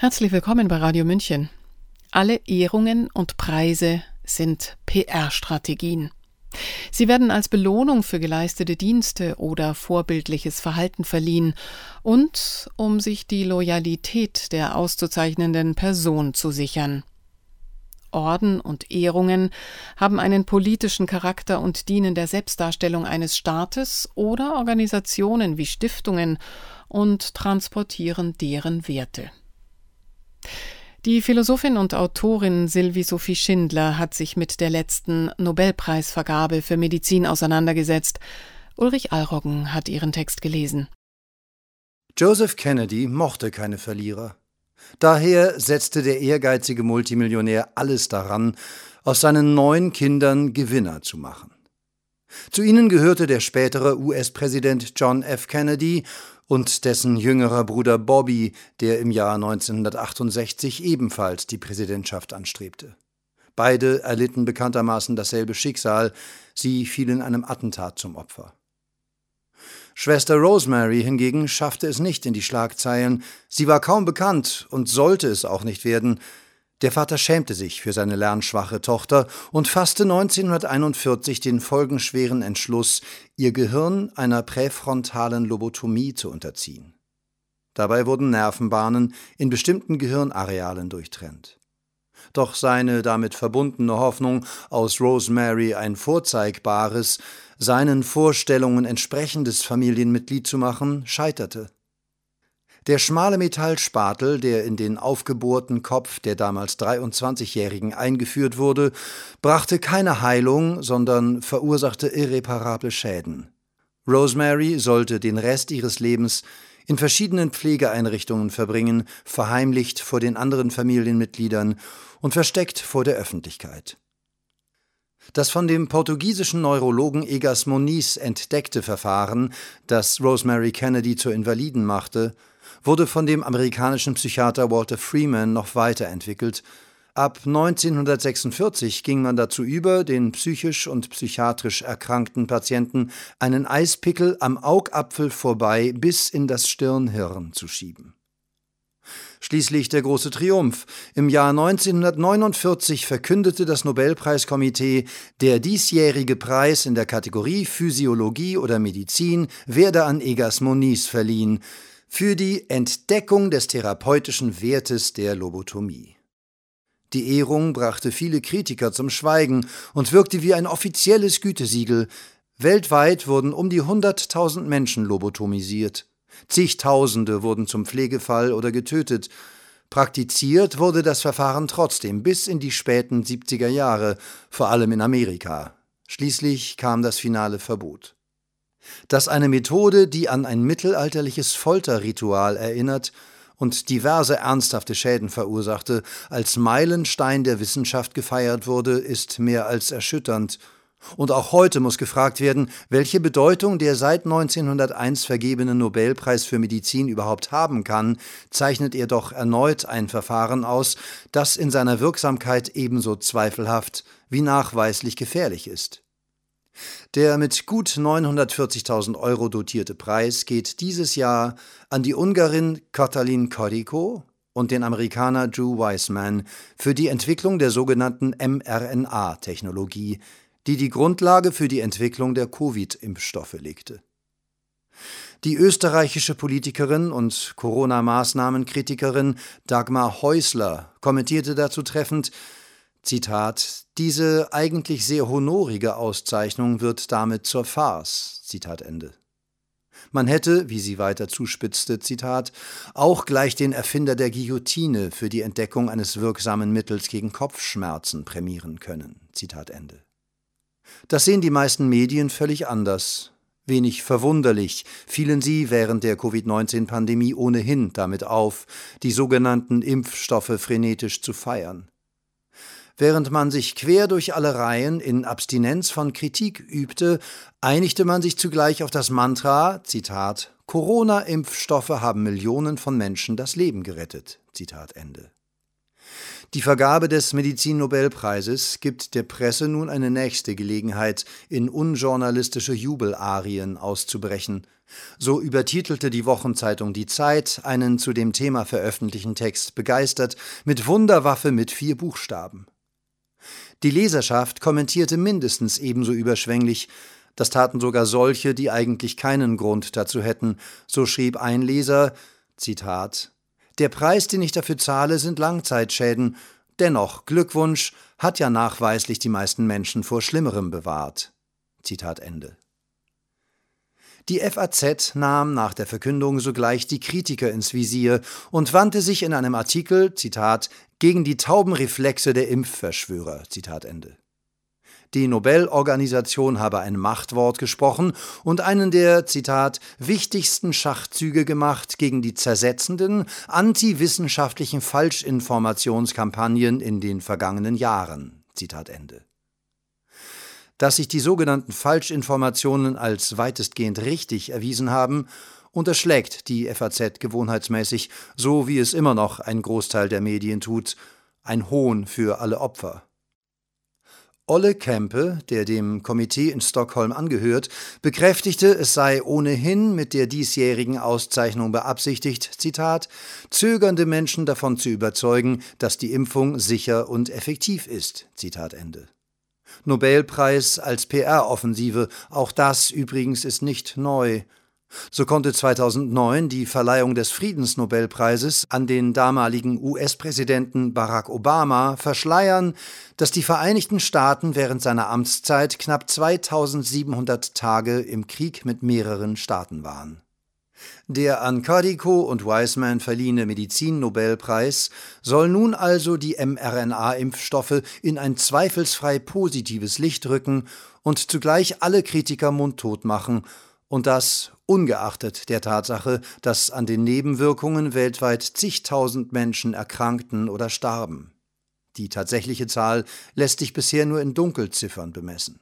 Herzlich willkommen bei Radio München. Alle Ehrungen und Preise sind PR-Strategien. Sie werden als Belohnung für geleistete Dienste oder vorbildliches Verhalten verliehen und um sich die Loyalität der auszuzeichnenden Person zu sichern. Orden und Ehrungen haben einen politischen Charakter und dienen der Selbstdarstellung eines Staates oder Organisationen wie Stiftungen und transportieren deren Werte. Die Philosophin und Autorin Sylvie Sophie Schindler hat sich mit der letzten Nobelpreisvergabe für Medizin auseinandergesetzt. Ulrich Alroggen hat ihren Text gelesen. Joseph Kennedy mochte keine Verlierer. Daher setzte der ehrgeizige Multimillionär alles daran, aus seinen neun Kindern Gewinner zu machen. Zu ihnen gehörte der spätere US-Präsident John F. Kennedy und dessen jüngerer Bruder Bobby, der im Jahr 1968 ebenfalls die Präsidentschaft anstrebte. Beide erlitten bekanntermaßen dasselbe Schicksal, sie fielen einem Attentat zum Opfer. Schwester Rosemary hingegen schaffte es nicht in die Schlagzeilen, sie war kaum bekannt und sollte es auch nicht werden, der Vater schämte sich für seine lernschwache Tochter und fasste 1941 den folgenschweren Entschluss, ihr Gehirn einer präfrontalen Lobotomie zu unterziehen. Dabei wurden Nervenbahnen in bestimmten Gehirnarealen durchtrennt. Doch seine damit verbundene Hoffnung, aus Rosemary ein vorzeigbares, seinen Vorstellungen entsprechendes Familienmitglied zu machen, scheiterte. Der schmale Metallspatel, der in den aufgebohrten Kopf der damals 23-Jährigen eingeführt wurde, brachte keine Heilung, sondern verursachte irreparable Schäden. Rosemary sollte den Rest ihres Lebens in verschiedenen Pflegeeinrichtungen verbringen, verheimlicht vor den anderen Familienmitgliedern und versteckt vor der Öffentlichkeit. Das von dem portugiesischen Neurologen Egas Moniz entdeckte Verfahren, das Rosemary Kennedy zur Invaliden machte, wurde von dem amerikanischen Psychiater Walter Freeman noch weiterentwickelt. Ab 1946 ging man dazu über, den psychisch und psychiatrisch erkrankten Patienten einen Eispickel am Augapfel vorbei bis in das Stirnhirn zu schieben. Schließlich der große Triumph. Im Jahr 1949 verkündete das Nobelpreiskomitee, der diesjährige Preis in der Kategorie Physiologie oder Medizin werde an Egas Moniz verliehen für die Entdeckung des therapeutischen Wertes der Lobotomie. Die Ehrung brachte viele Kritiker zum Schweigen und wirkte wie ein offizielles Gütesiegel. Weltweit wurden um die 100.000 Menschen lobotomisiert. Zigtausende wurden zum Pflegefall oder getötet. Praktiziert wurde das Verfahren trotzdem bis in die späten 70er Jahre, vor allem in Amerika. Schließlich kam das finale Verbot dass eine Methode, die an ein mittelalterliches Folterritual erinnert und diverse ernsthafte Schäden verursachte, als Meilenstein der Wissenschaft gefeiert wurde, ist mehr als erschütternd. Und auch heute muss gefragt werden, welche Bedeutung der seit 1901 vergebene Nobelpreis für Medizin überhaupt haben kann, zeichnet er doch erneut ein Verfahren aus, das in seiner Wirksamkeit ebenso zweifelhaft wie nachweislich gefährlich ist. Der mit gut 940.000 Euro dotierte Preis geht dieses Jahr an die Ungarin Katalin Koriko und den Amerikaner Drew Weissman für die Entwicklung der sogenannten mRNA-Technologie, die die Grundlage für die Entwicklung der Covid-Impfstoffe legte. Die österreichische Politikerin und Corona-Maßnahmenkritikerin Dagmar Häusler kommentierte dazu treffend, Zitat, diese eigentlich sehr honorige Auszeichnung wird damit zur Farce. Zitat Ende. Man hätte, wie sie weiter zuspitzte, Zitat, auch gleich den Erfinder der Guillotine für die Entdeckung eines wirksamen Mittels gegen Kopfschmerzen prämieren können. Zitat Ende. Das sehen die meisten Medien völlig anders. Wenig verwunderlich fielen sie während der Covid-19-Pandemie ohnehin damit auf, die sogenannten Impfstoffe frenetisch zu feiern. Während man sich quer durch alle Reihen in Abstinenz von Kritik übte, einigte man sich zugleich auf das Mantra, Zitat, Corona-Impfstoffe haben Millionen von Menschen das Leben gerettet. Zitat Ende. Die Vergabe des Medizinnobelpreises gibt der Presse nun eine nächste Gelegenheit, in unjournalistische Jubelarien auszubrechen. So übertitelte die Wochenzeitung Die Zeit einen zu dem Thema veröffentlichten Text begeistert mit Wunderwaffe mit vier Buchstaben. Die Leserschaft kommentierte mindestens ebenso überschwänglich, das taten sogar solche, die eigentlich keinen Grund dazu hätten. So schrieb ein Leser, Zitat, der Preis, den ich dafür zahle, sind Langzeitschäden. Dennoch, Glückwunsch, hat ja nachweislich die meisten Menschen vor Schlimmerem bewahrt. Zitat Ende. Die FAZ nahm nach der Verkündung sogleich die Kritiker ins Visier und wandte sich in einem Artikel, Zitat, gegen die Taubenreflexe der Impfverschwörer, Zitat Ende. Die Nobelorganisation habe ein Machtwort gesprochen und einen der, Zitat, wichtigsten Schachzüge gemacht gegen die zersetzenden, antiwissenschaftlichen Falschinformationskampagnen in den vergangenen Jahren. Zitat Ende. Dass sich die sogenannten Falschinformationen als weitestgehend richtig erwiesen haben, unterschlägt die FAZ gewohnheitsmäßig, so wie es immer noch ein Großteil der Medien tut, ein Hohn für alle Opfer. Olle Kempe, der dem Komitee in Stockholm angehört, bekräftigte, es sei ohnehin mit der diesjährigen Auszeichnung beabsichtigt, Zitat, zögernde Menschen davon zu überzeugen, dass die Impfung sicher und effektiv ist. Zitat Ende. Nobelpreis als PR-Offensive, auch das übrigens ist nicht neu. So konnte 2009 die Verleihung des Friedensnobelpreises an den damaligen US-Präsidenten Barack Obama verschleiern, dass die Vereinigten Staaten während seiner Amtszeit knapp 2700 Tage im Krieg mit mehreren Staaten waren. Der an Cadico und Wiseman verliehene Medizinnobelpreis soll nun also die mRNA-Impfstoffe in ein zweifelsfrei positives Licht rücken und zugleich alle Kritiker mundtot machen und das ungeachtet der Tatsache, dass an den Nebenwirkungen weltweit zigtausend Menschen erkrankten oder starben. Die tatsächliche Zahl lässt sich bisher nur in Dunkelziffern bemessen.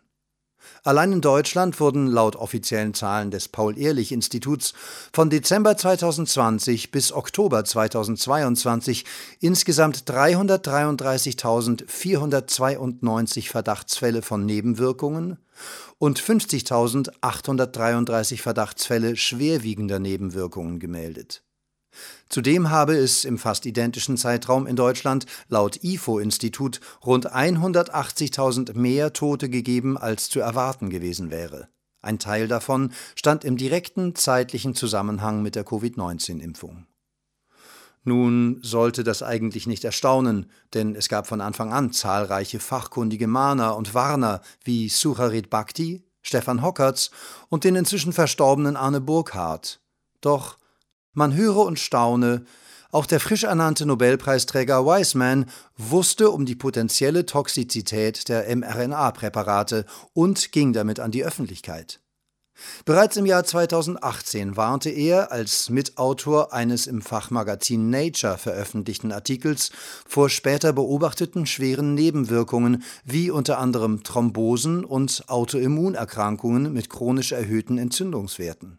Allein in Deutschland wurden laut offiziellen Zahlen des Paul-Ehrlich-Instituts von Dezember 2020 bis Oktober 2022 insgesamt 333.492 Verdachtsfälle von Nebenwirkungen und 50.833 Verdachtsfälle schwerwiegender Nebenwirkungen gemeldet. Zudem habe es im fast identischen Zeitraum in Deutschland laut IFO-Institut rund 180.000 mehr Tote gegeben, als zu erwarten gewesen wäre. Ein Teil davon stand im direkten zeitlichen Zusammenhang mit der Covid-19-Impfung. Nun sollte das eigentlich nicht erstaunen, denn es gab von Anfang an zahlreiche fachkundige Mahner und Warner wie Sucharit Bhakti, Stefan Hockertz und den inzwischen verstorbenen Arne Burkhardt. Doch man höre und staune, auch der frisch ernannte Nobelpreisträger Wiseman wusste um die potenzielle Toxizität der mRNA-Präparate und ging damit an die Öffentlichkeit. Bereits im Jahr 2018 warnte er als Mitautor eines im Fachmagazin Nature veröffentlichten Artikels vor später beobachteten schweren Nebenwirkungen wie unter anderem Thrombosen und Autoimmunerkrankungen mit chronisch erhöhten Entzündungswerten.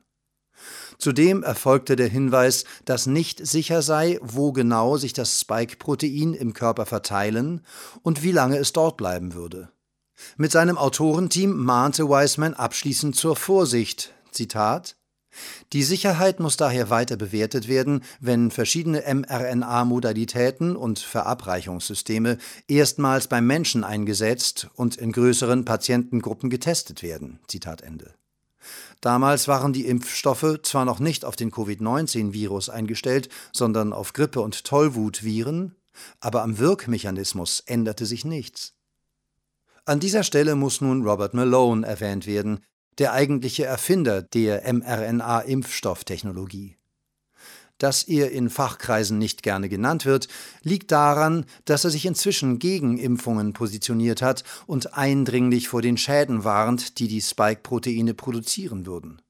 Zudem erfolgte der Hinweis, dass nicht sicher sei, wo genau sich das Spike-Protein im Körper verteilen und wie lange es dort bleiben würde. Mit seinem Autorenteam mahnte Wiseman abschließend zur Vorsicht. Zitat die Sicherheit muss daher weiter bewertet werden, wenn verschiedene mRNA-Modalitäten und Verabreichungssysteme erstmals beim Menschen eingesetzt und in größeren Patientengruppen getestet werden. Zitat Ende. Damals waren die Impfstoffe zwar noch nicht auf den Covid-19-Virus eingestellt, sondern auf Grippe- und Tollwutviren, aber am Wirkmechanismus änderte sich nichts. An dieser Stelle muss nun Robert Malone erwähnt werden, der eigentliche Erfinder der mRNA-Impfstofftechnologie. Dass er in Fachkreisen nicht gerne genannt wird, liegt daran, dass er sich inzwischen gegen Impfungen positioniert hat und eindringlich vor den Schäden warnt, die die Spike-Proteine produzieren würden.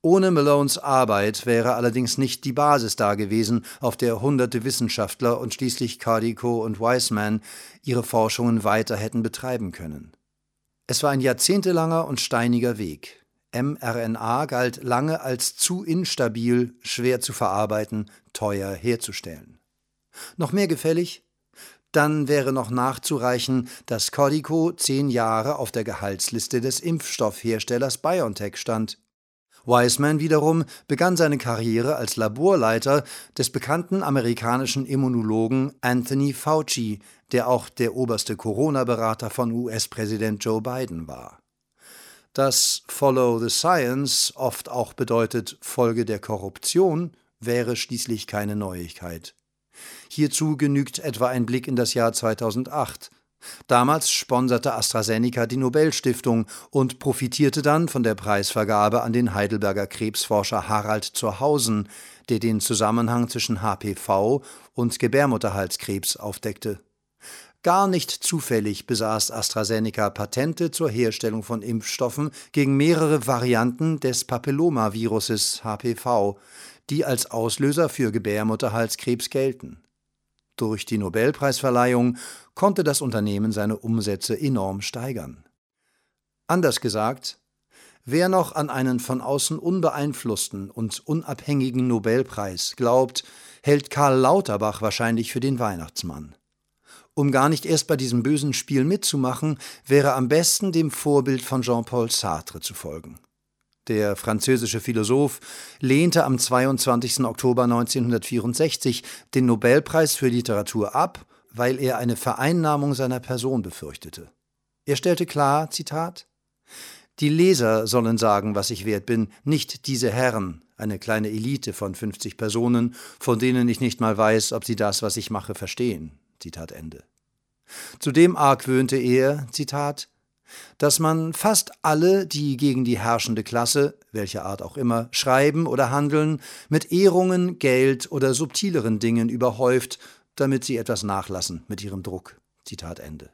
Ohne Malones Arbeit wäre allerdings nicht die Basis da gewesen, auf der hunderte Wissenschaftler und schließlich Cardico und Wiseman ihre Forschungen weiter hätten betreiben können. Es war ein jahrzehntelanger und steiniger Weg mRNA galt lange als zu instabil, schwer zu verarbeiten, teuer herzustellen. Noch mehr gefällig? Dann wäre noch nachzureichen, dass Codico zehn Jahre auf der Gehaltsliste des Impfstoffherstellers BioNTech stand. Wiseman wiederum begann seine Karriere als Laborleiter des bekannten amerikanischen Immunologen Anthony Fauci, der auch der oberste Corona-Berater von US-Präsident Joe Biden war. Dass Follow the Science oft auch bedeutet Folge der Korruption, wäre schließlich keine Neuigkeit. Hierzu genügt etwa ein Blick in das Jahr 2008, Damals sponserte AstraZeneca die Nobelstiftung und profitierte dann von der Preisvergabe an den Heidelberger Krebsforscher Harald Zurhausen, der den Zusammenhang zwischen HPV und Gebärmutterhalskrebs aufdeckte. Gar nicht zufällig besaß AstraZeneca Patente zur Herstellung von Impfstoffen gegen mehrere Varianten des Papillomaviruses HPV, die als Auslöser für Gebärmutterhalskrebs gelten. Durch die Nobelpreisverleihung konnte das Unternehmen seine Umsätze enorm steigern. Anders gesagt, wer noch an einen von außen unbeeinflussten und unabhängigen Nobelpreis glaubt, hält Karl Lauterbach wahrscheinlich für den Weihnachtsmann. Um gar nicht erst bei diesem bösen Spiel mitzumachen, wäre am besten dem Vorbild von Jean-Paul Sartre zu folgen. Der französische Philosoph lehnte am 22. Oktober 1964 den Nobelpreis für Literatur ab, weil er eine Vereinnahmung seiner Person befürchtete. Er stellte klar, Zitat, die Leser sollen sagen, was ich wert bin, nicht diese Herren, eine kleine Elite von 50 Personen, von denen ich nicht mal weiß, ob sie das, was ich mache, verstehen. Zitat Ende. Zudem argwöhnte er, Zitat, dass man fast alle, die gegen die herrschende Klasse, welcher Art auch immer, schreiben oder handeln, mit Ehrungen, Geld oder subtileren Dingen überhäuft, damit sie etwas nachlassen mit ihrem Druck. Zitat Ende.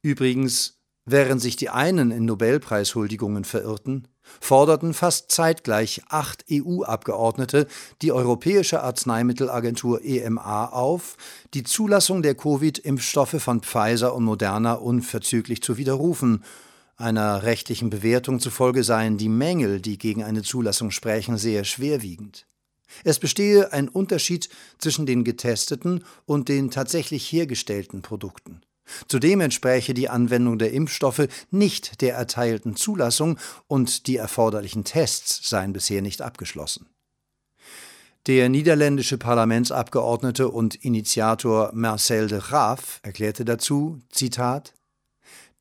Übrigens, während sich die einen in Nobelpreishuldigungen verirrten, forderten fast zeitgleich acht EU-Abgeordnete die Europäische Arzneimittelagentur EMA auf, die Zulassung der Covid-Impfstoffe von Pfizer und Moderna unverzüglich zu widerrufen. Einer rechtlichen Bewertung zufolge seien die Mängel, die gegen eine Zulassung sprechen, sehr schwerwiegend. Es bestehe ein Unterschied zwischen den getesteten und den tatsächlich hergestellten Produkten. Zudem entspräche die Anwendung der Impfstoffe nicht der erteilten Zulassung und die erforderlichen Tests seien bisher nicht abgeschlossen. Der niederländische Parlamentsabgeordnete und Initiator Marcel de Graaf erklärte dazu, Zitat,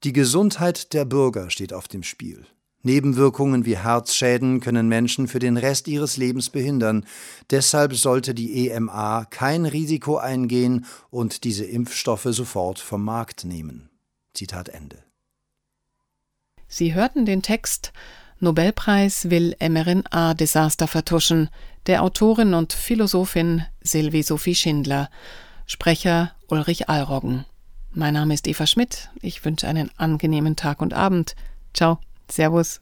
Die Gesundheit der Bürger steht auf dem Spiel. Nebenwirkungen wie Herzschäden können Menschen für den Rest ihres Lebens behindern. Deshalb sollte die EMA kein Risiko eingehen und diese Impfstoffe sofort vom Markt nehmen. Zitat Ende. Sie hörten den Text Nobelpreis will mRNA-Desaster vertuschen, der Autorin und Philosophin Sylvie Sophie Schindler, Sprecher Ulrich Allroggen. Mein Name ist Eva Schmidt. Ich wünsche einen angenehmen Tag und Abend. Ciao. Servus.